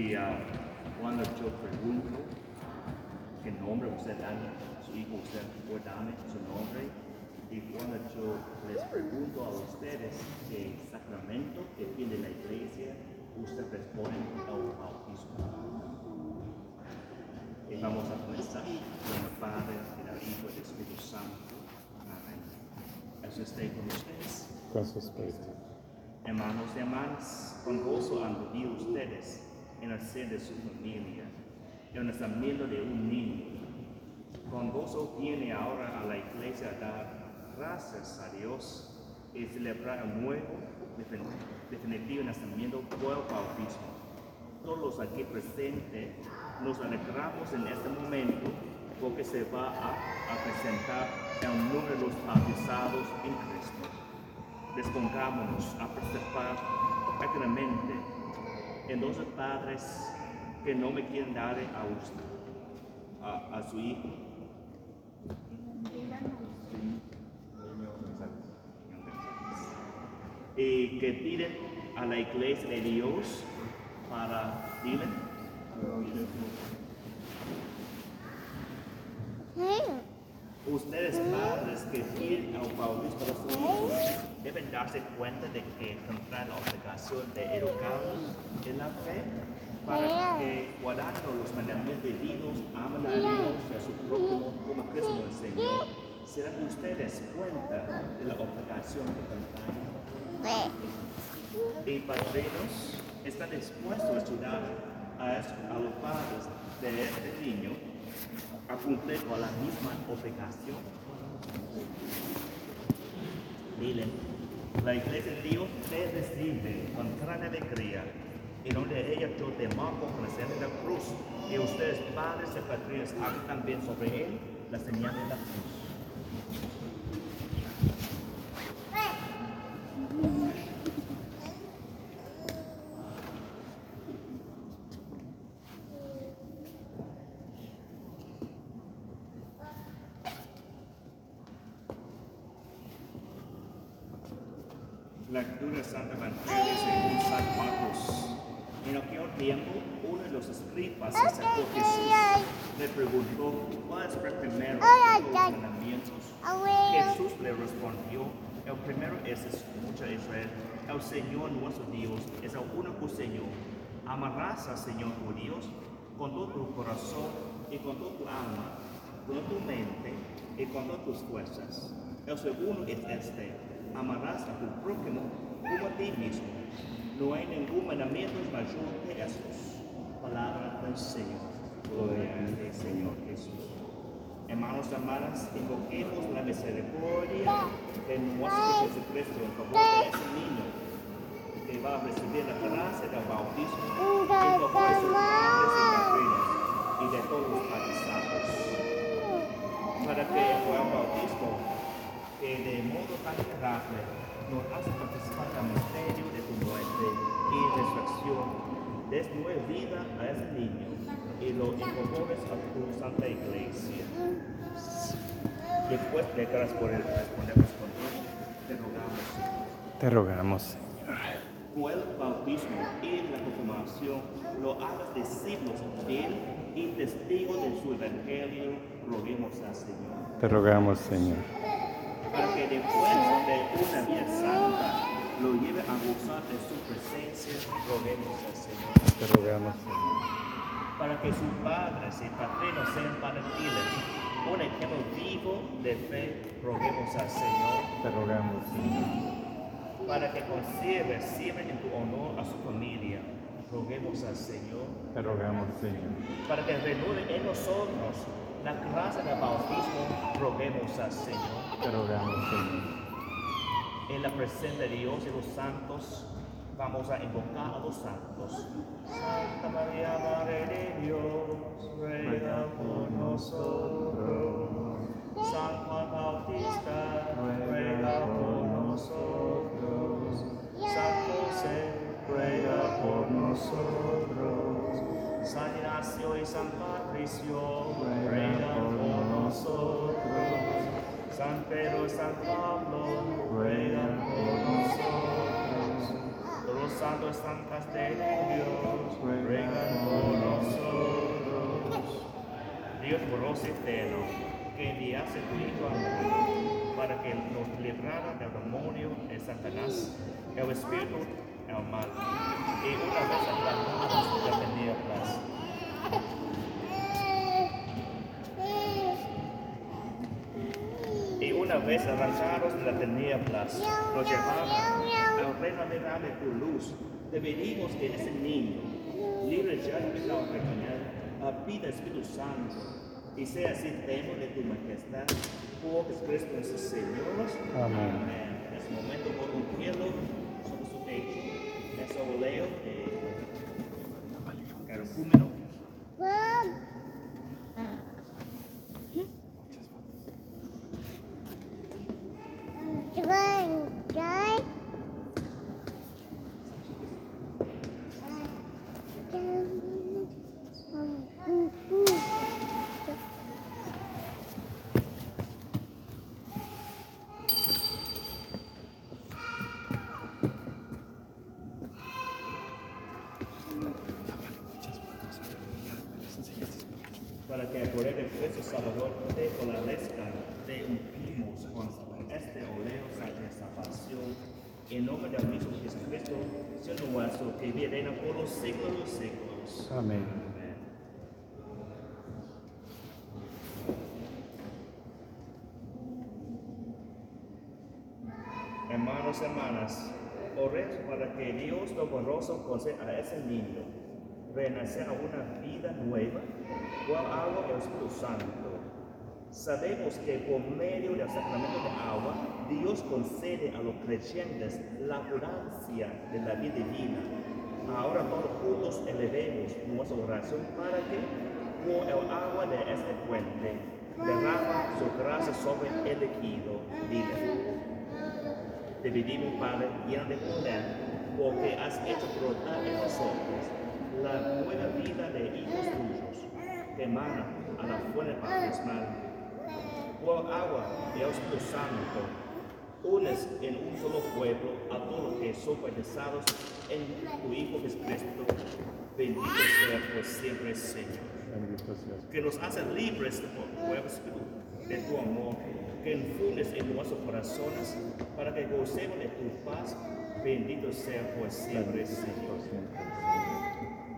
Y ah, cuando yo pregunto qué nombre usted da a su hijo, usted puede darme su nombre. Y cuando yo les pregunto a ustedes qué sacramento que tiene la iglesia, usted responde al bautismo. Y vamos a comenzar con el Padre, el Hijo y el Espíritu Santo. Amén. Eso esté con ustedes. Con su espíritu. Hermanos y hermanas, con gozo han vivido ustedes en el ser de su familia, en el nacimiento de un niño. Con gozo viene ahora a la iglesia a dar gracias a Dios y celebrar el nuevo, defin- definitivo nacimiento por el bautismo. Todos aquí presentes nos alegramos en este momento porque se va a, a presentar el número de los bautizados en Cristo dispongámonos a participar activamente en los padres que no me quieren dar a usted, a, su hijo. Y que piden a la iglesia de Dios para, dile, Ustedes padres que piden al bautismo de sus hijos deben darse cuenta de que tendrán la obligación de educarlos en la fe para que guardando los mandamientos divinos amen a Dios y a su prójimo como Cristo nos enseñó. Serán ustedes cuenta de la obligación que tendrán. Y padrinos están dispuestos a ayudar a, a los padres de este niño a cumplir con la misma obligación. Dile, la iglesia de Dios te recibe con gran alegría y donde ella yo te marco con la señal de la cruz y ustedes padres y padrinos hagan también sobre él la señal de la cruz. Lectura del Santo Evangelio según San Marcos. En aquel tiempo, uno de los escribas acercó a Jesús le preguntó cuál es el primero de los mandamientos. Jesús le respondió, el primero es escucha Israel, el Señor nuestro Dios es el único Señor. Amarás al Señor tu Dios con todo tu corazón y con toda tu alma, con tu mente y con todas tus fuerzas. El segundo es este, amarás a tu prójimo como a ti mismo. No hay ningún mandamiento mayor que estos. Palabra del Señor. Gloria a ti, Señor Jesús. Hermanos y hermanas, invoquemos la misericordia de nuestro Jesucristo en favor de ese niño que va a recibir la gracia del bautismo en favor de sus padres y madrinas y de todos los bautizados. Para que el bautismo, que de modo tan agradable nos hace participar del misterio de tu muerte y resurrección, des nueva vida a ese niño y lo incorpores a tu santa iglesia. Después de gracias por el respondemos con te rogamos, Señor. Te rogamos, Señor. Por el bautismo y la confirmación, lo hagas discípulos de él y testigos de su evangelio, roguemos al Señor. Te rogamos, Señor. Para que después de una vida santa lo lleve a gozar de su presencia, roguemos al Señor. Te rogamos, Señor. Para que sus padres y padrinos sean para un ejemplo vivo de fe, roguemos al Señor. Te rogamos, Señor. Para que conserve siempre en tu honor a su familia, roguemos al Señor. Te rogamos, Señor. Para que renueve en nosotros la gracia del bautismo, roguemos al Señor. Rogamos, Señor. En la presencia de Dios y los santos, vamos a invocar a los santos. Santa María, Madre de Dios, ruega por nosotros. San Juan Bautista, ruega por nosotros. San José, ruega por nosotros. San Ignacio y San Patricio, ruega por nosotros. San Pedro y San Pablo, ruegan por nosotros. Los santos y santas de Dios, ruega por nosotros. Dios amoroso y eterno, que enviaste tu Hijo al mundo para que nos librara del demonio, el Satanás, el espíritu, y una vez aplacados la tendría paz. Y una vez arrancados de la tenía plaza, nos llevaba al reino de de tu luz. Te pedimos que ese niño, libre ya de pecado perdonar, pida Espíritu Santo y sea así tema de tu majestad, por Jesucristo nuestro Señor. Amén. En ese momento, por un cielo sobre su techo, ese oleo de carcúmeno. Para que por el esfuerzo salvador te fortalezca, te ungimos con este oleo de salvación. En nombre del mismo Jesucristo, Señor nuestro, que vive por los siglos de los siglos. Amén. Amén. Hermanos, hermanas, oremos para que Dios Todopoderoso conceda a ese niño renacer a una vida nueva, cual agua el Espíritu Santo. Sabemos que por medio del sacramento de agua, Dios concede a los creyentes la abundancia de la vida divina. Ahora todos juntos elevemos nuestra oración para que, por el agua de este fuente, derrama su gracia sobre el elegido. Dile. Te pedimos, Padre, lleno de poder, porque has hecho brotar en nosotros la nueva vida de hijos tuyos, emana a la fuente bautismal. Por agua de Espíritu Santo, unes en un solo pueblo a todos los que son bautizados en tu Hijo Jesucristo. Bendito sea por siempre, Señor que nos hace libres por tu espíritu, de tu amor, que infundes en nuestros corazones para que gocemos de tu paz. Bendito sea por siempre, Señor.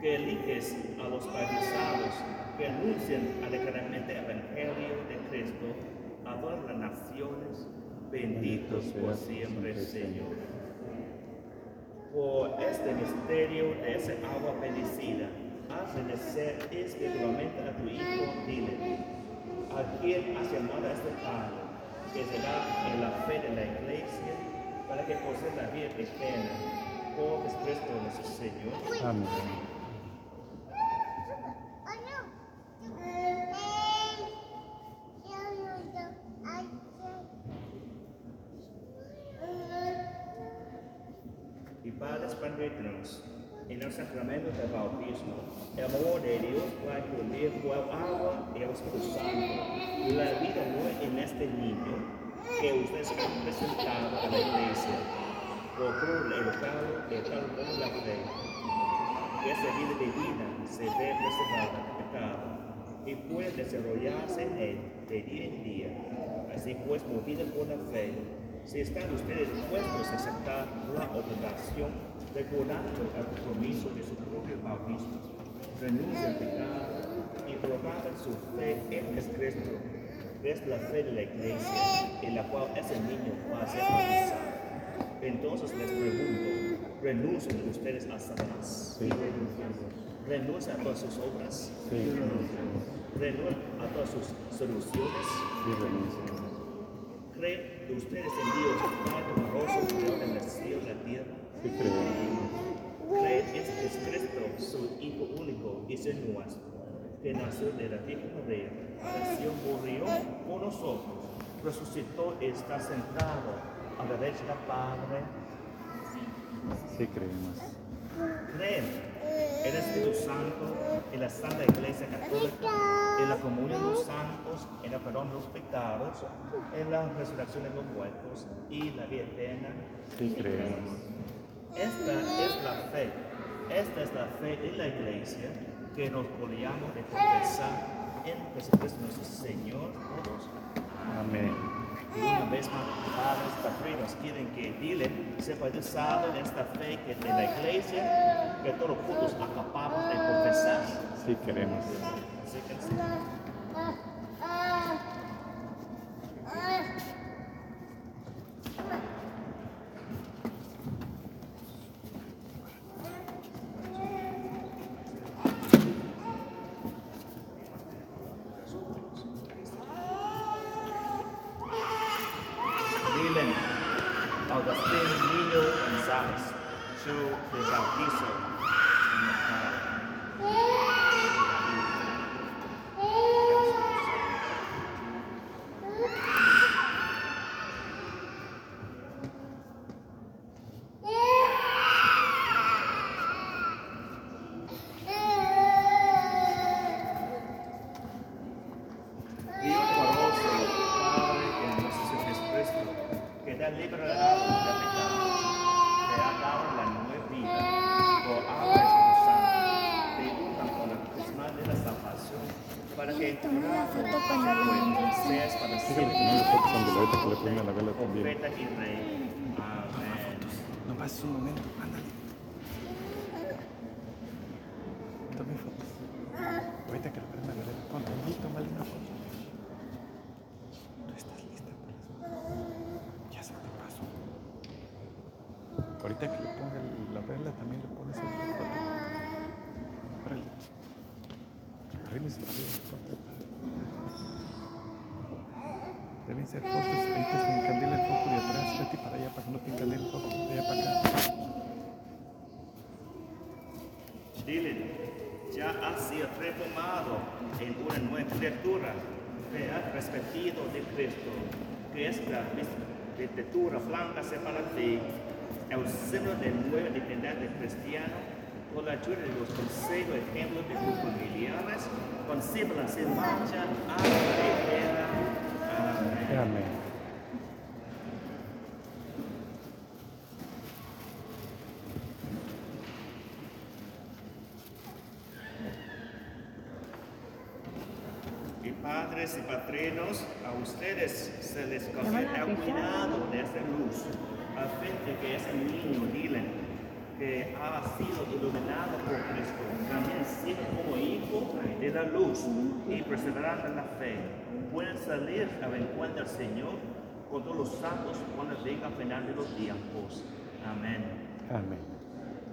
Que eliges a los bautizados que anuncian alegremente el Evangelio de Cristo a todas las naciones. Benditos por siempre, Señor. Por este misterio de esa agua bendecida, haz renacer espiritualmente a tu Hijo, dile, a quien has llamado a este Padre, que será en la fe de la Iglesia, para que posea la vida eterna, por Jesucristo nuestro Señor. Amén. y Padres permítanos en el sacramento del bautismo, el amor de Dios va a cubrir el agua y el Espíritu Santo, la vida nueva en este niño que ustedes han presentado a la iglesia, por el educado y tal como la fe. Esa vida divina se ve preservada y puede desarrollarse en de día en día. Así pues, movida por la fe, si están ustedes dispuestos a aceptar la obligación, recordando el compromiso de su propio bautismo, renuncia al pecado y propagan su fe en Jesucristo, que es la fe de la iglesia, en la cual ese niño va a ser bautizado. Entonces les pregunto, ¿renuncian ustedes a Satanás? Sí. ¿Renuncian a todas sus obras? Sí. ¿Renuncian a todas sus soluciones? Sí. ¿Creen ustedes en Dios, Padre amoroso, creador del cielo y la tierra? Sí, creemos. Creen en Jesucristo, su Hijo único y Señor que nació de la Virgen María, nació, murió por nosotros, resucitó y está sentado a la derecha del Padre. Sí, creemos. Creen en el Espíritu Santo, en la Santa Iglesia Católica, en la comunión de los santos, en el perdón de los pecados, en la resurrección de los muertos y la vida eterna. Sí, creemos. Esta es la fe. Esta es la fe de la iglesia que nos podíamos de confesar en Jesucristo nuestro Señor todos. Amén. Y una vez más, padres, patrinos, quieren que Dylan sepa usado en esta fe que de la iglesia, que todos juntos acabamos de confesar. Sí queremos. Así que sí. Dylan, pases un momento, ándale. Tome fotos. Ahorita que le prenda la vela, ponte ahí, tómale una foto. ¿Tú estás lista para fotos? Ya se te pasó. Ahorita que le ponga la vela, también le pones otra foto. Órale. Arrímese ponte ya has sido transformado en una nueva criatura que ha respetido de Cristo, que es la criatura blanca para ti, el símbolo de nueva identidad de cristiano, con la ayuda de los consejos ejemplos de familiares, concíbalas en marcha a la. Amén. Y padres y patrinos, a ustedes se les concede el cuidado de esta luz, a fin de que ese niño, Dylan, que ha sido iluminado por Cristo, también siga como hijo de la luz y perseverando en la fe, pueden salir al encuentro del Señor con todos los santos cuando venga al final de los tiempos. Amén. Amén.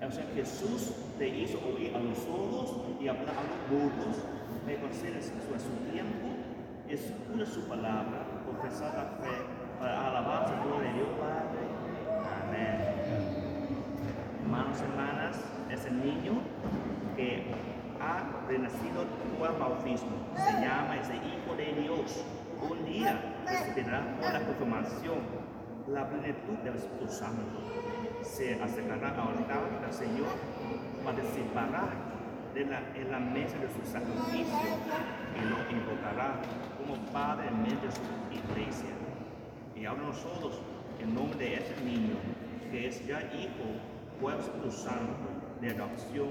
O sea, Jesús te hizo oír a los sordos y hablar a los concedes su, a su tiempo, escucha su palabra, confesar la fe, para alabanza y gloria de Dios Padre. Amén. Hermanos y hermanas, ese niño que ha renacido el bautismo se llama ese Hijo de Dios. Un día recibirá por la confirmación la plenitud del Espíritu Santo. Se acercará al altar del Señor, participará de la, en la mesa de su sacrificio y lo invocará como Padre en medio de su iglesia. Y ahora nosotros, en nombre de ese niño, que es ya hijo Espíritu Santo de adopción,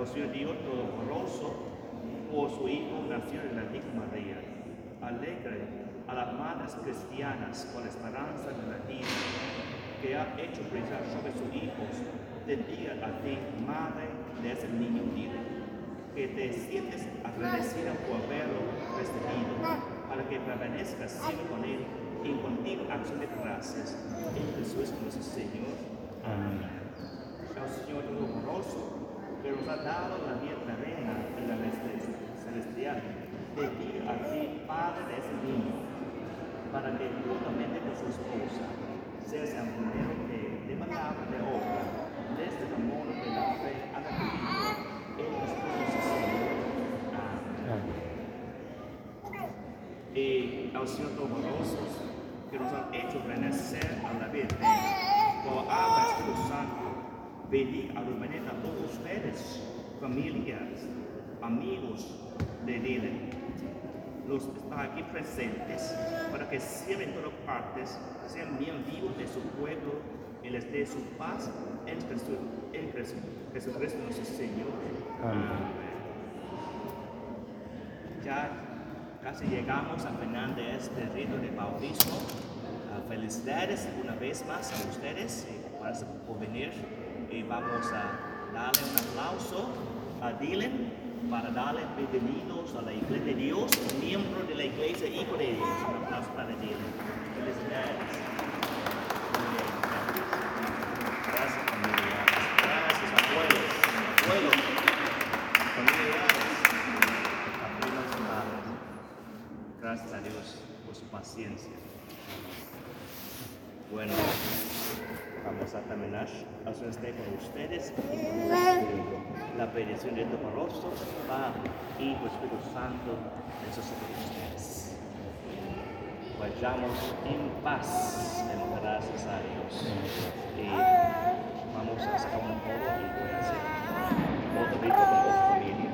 El Señor Dios Todopoderoso, por su Hijo nació en la Virgen María, alegre a las madres cristianas con la esperanza de la vida que ha hecho brillar sobre sus hijos, te diga a ti, madre de ese niño libre, que te sientes agradecida por haberlo recibido, para que permanezcas siempre con él en continua acción de gracias en Jesús nuestro Señor. Amén. El Señor Todopoderoso, nos ha dado la vida terrena y la celestial, te diga a ti, Padre de ese niño, para que juntamente con su esposa seas el primero que de palabra, de obra, desde el amor de la fe a la vida, en pueblos Señor. Amén. Y al Señor Todopoderosos, que nos han hecho renacer a la Virgen, por agua Espíritu Santo, bendiga a a todos ustedes, familias, amigos de Dylan, los que están aquí presentes, para que siempre en todas partes sean bien vivos de su pueblo y les dé su paz en Jesús, en Jesús, Jesucristo nuestro Señor. Amén. Ya casi llegamos al final de este rito de bautismo. Ah, felicidades una vez más a ustedes y gracias por venir. Y vamos a darle un aplauso a Dylan para darle bienvenidos a la Iglesia de Dios, miembro de la Iglesia Hijo de Dios. Un aplauso para Dylan. Felicidades. Gracias. Familia. Gracias, abuelos. Abuelos. Familiares. Gracias a Dios por su paciencia. Bueno, Vamos a terminar a su este con ustedes. La bendición de Toporoso, Padre, pues, Hijo, Espíritu Santo, eso sobre ustedes. Vayamos en paz, en gracias a Dios. Y vamos a sacar un poco y voy a hacer otro rico con dos familias.